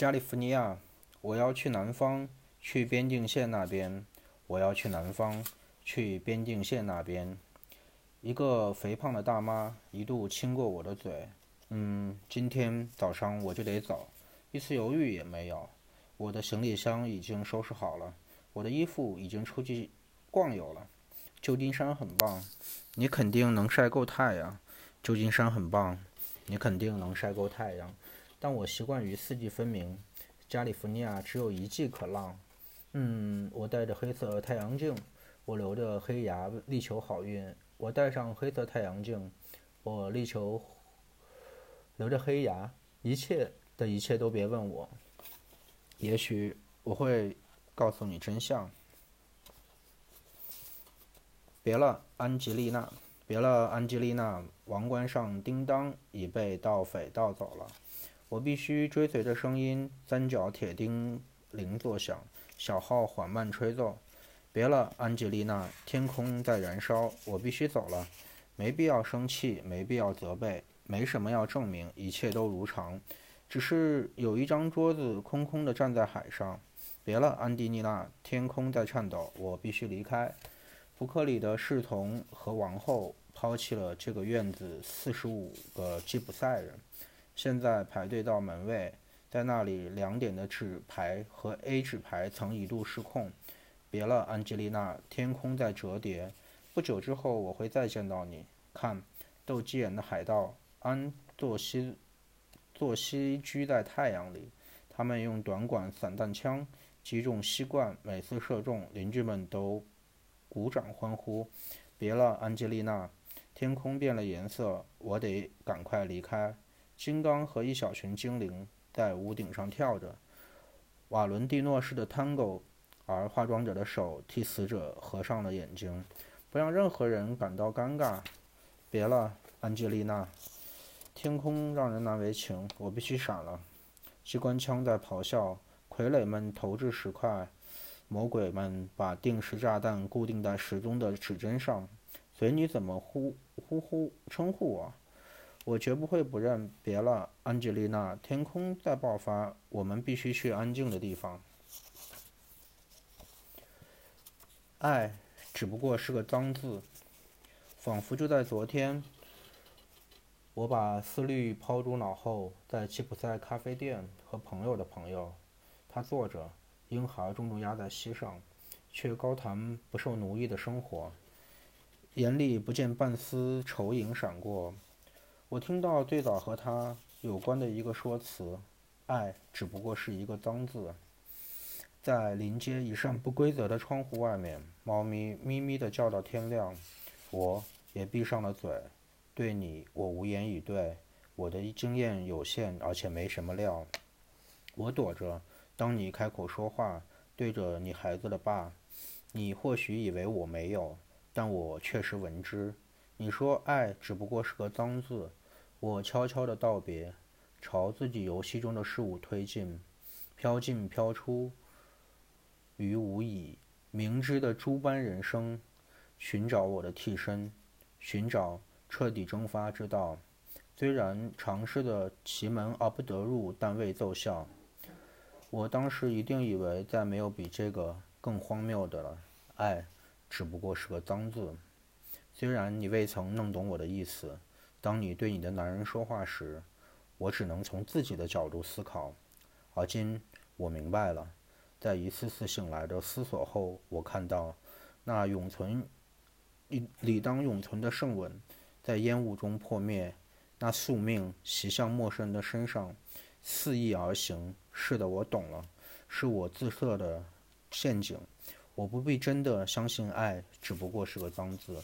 加利福尼亚，我要去南方，去边境线那边。我要去南方，去边境线那边。一个肥胖的大妈一度亲过我的嘴。嗯，今天早上我就得走，一丝犹豫也没有。我的行李箱已经收拾好了，我的衣服已经出去逛游了。旧金山很棒，你肯定能晒够太阳。旧金山很棒，你肯定能晒够太阳。但我习惯于四季分明，加利福尼亚只有一季可浪。嗯，我戴着黑色太阳镜，我留着黑牙，力求好运。我戴上黑色太阳镜，我力求留着黑牙。一切的一切都别问我，也许我会告诉你真相。别了，安吉丽娜，别了，安吉丽娜。王冠上叮当已被盗匪盗走了。我必须追随着声音，三角铁钉铃作响。小号缓慢吹奏，别了，安吉丽娜。天空在燃烧，我必须走了。没必要生气，没必要责备，没什么要证明，一切都如常。只是有一张桌子空空的站在海上。别了，安迪丽娜。天空在颤抖，我必须离开。福克里的侍从和王后抛弃了这个院子四十五个吉普赛人，现在排队到门卫。在那里，两点的纸牌和 A 纸牌曾一度失控。别了，安吉丽娜。天空在折叠。不久之后，我会再见到你。看，斗鸡眼的海盗安坐西坐西居在太阳里。他们用短管散弹枪击中西冠，每次射中，邻居们都鼓掌欢呼。别了，安吉丽娜。天空变了颜色，我得赶快离开。金刚和一小群精灵。在屋顶上跳着瓦伦蒂诺式的探戈，而化妆者的手替死者合上了眼睛，不让任何人感到尴尬。别了，安吉丽娜。天空让人难为情，我必须闪了。机关枪在咆哮，傀儡们投掷石块，魔鬼们把定时炸弹固定在时钟的指针上。随你怎么呼呼呼称呼我。我绝不会不认。别了，安吉丽娜。天空在爆发，我们必须去安静的地方。爱只不过是个脏字，仿佛就在昨天。我把思虑抛诸脑后，在吉普赛咖啡店和朋友的朋友，他坐着，婴孩重重压在膝上，却高谈不受奴役的生活，眼里不见半丝愁影闪过。我听到最早和他有关的一个说辞：“爱只不过是一个脏字。”在临街一扇不规则的窗户外面，猫咪咪咪地叫到天亮。我也闭上了嘴。对你，我无言以对。我的经验有限，而且没什么料。我躲着。当你开口说话，对着你孩子的爸，你或许以为我没有，但我确实闻之。你说爱只不过是个脏字。我悄悄地道别，朝自己游戏中的事物推进，飘进飘出，于无已。明知的诸般人生，寻找我的替身，寻找彻底蒸发之道。虽然尝试的奇门而不得入，但未奏效。我当时一定以为再没有比这个更荒谬的了。爱只不过是个脏字。虽然你未曾弄懂我的意思。当你对你的男人说话时，我只能从自己的角度思考。而今我明白了，在一次次醒来的思索后，我看到那永存、理理当永存的圣吻在烟雾中破灭，那宿命袭向陌生人的身上，肆意而行。是的，我懂了，是我自设的陷阱。我不必真的相信爱只不过是个脏字。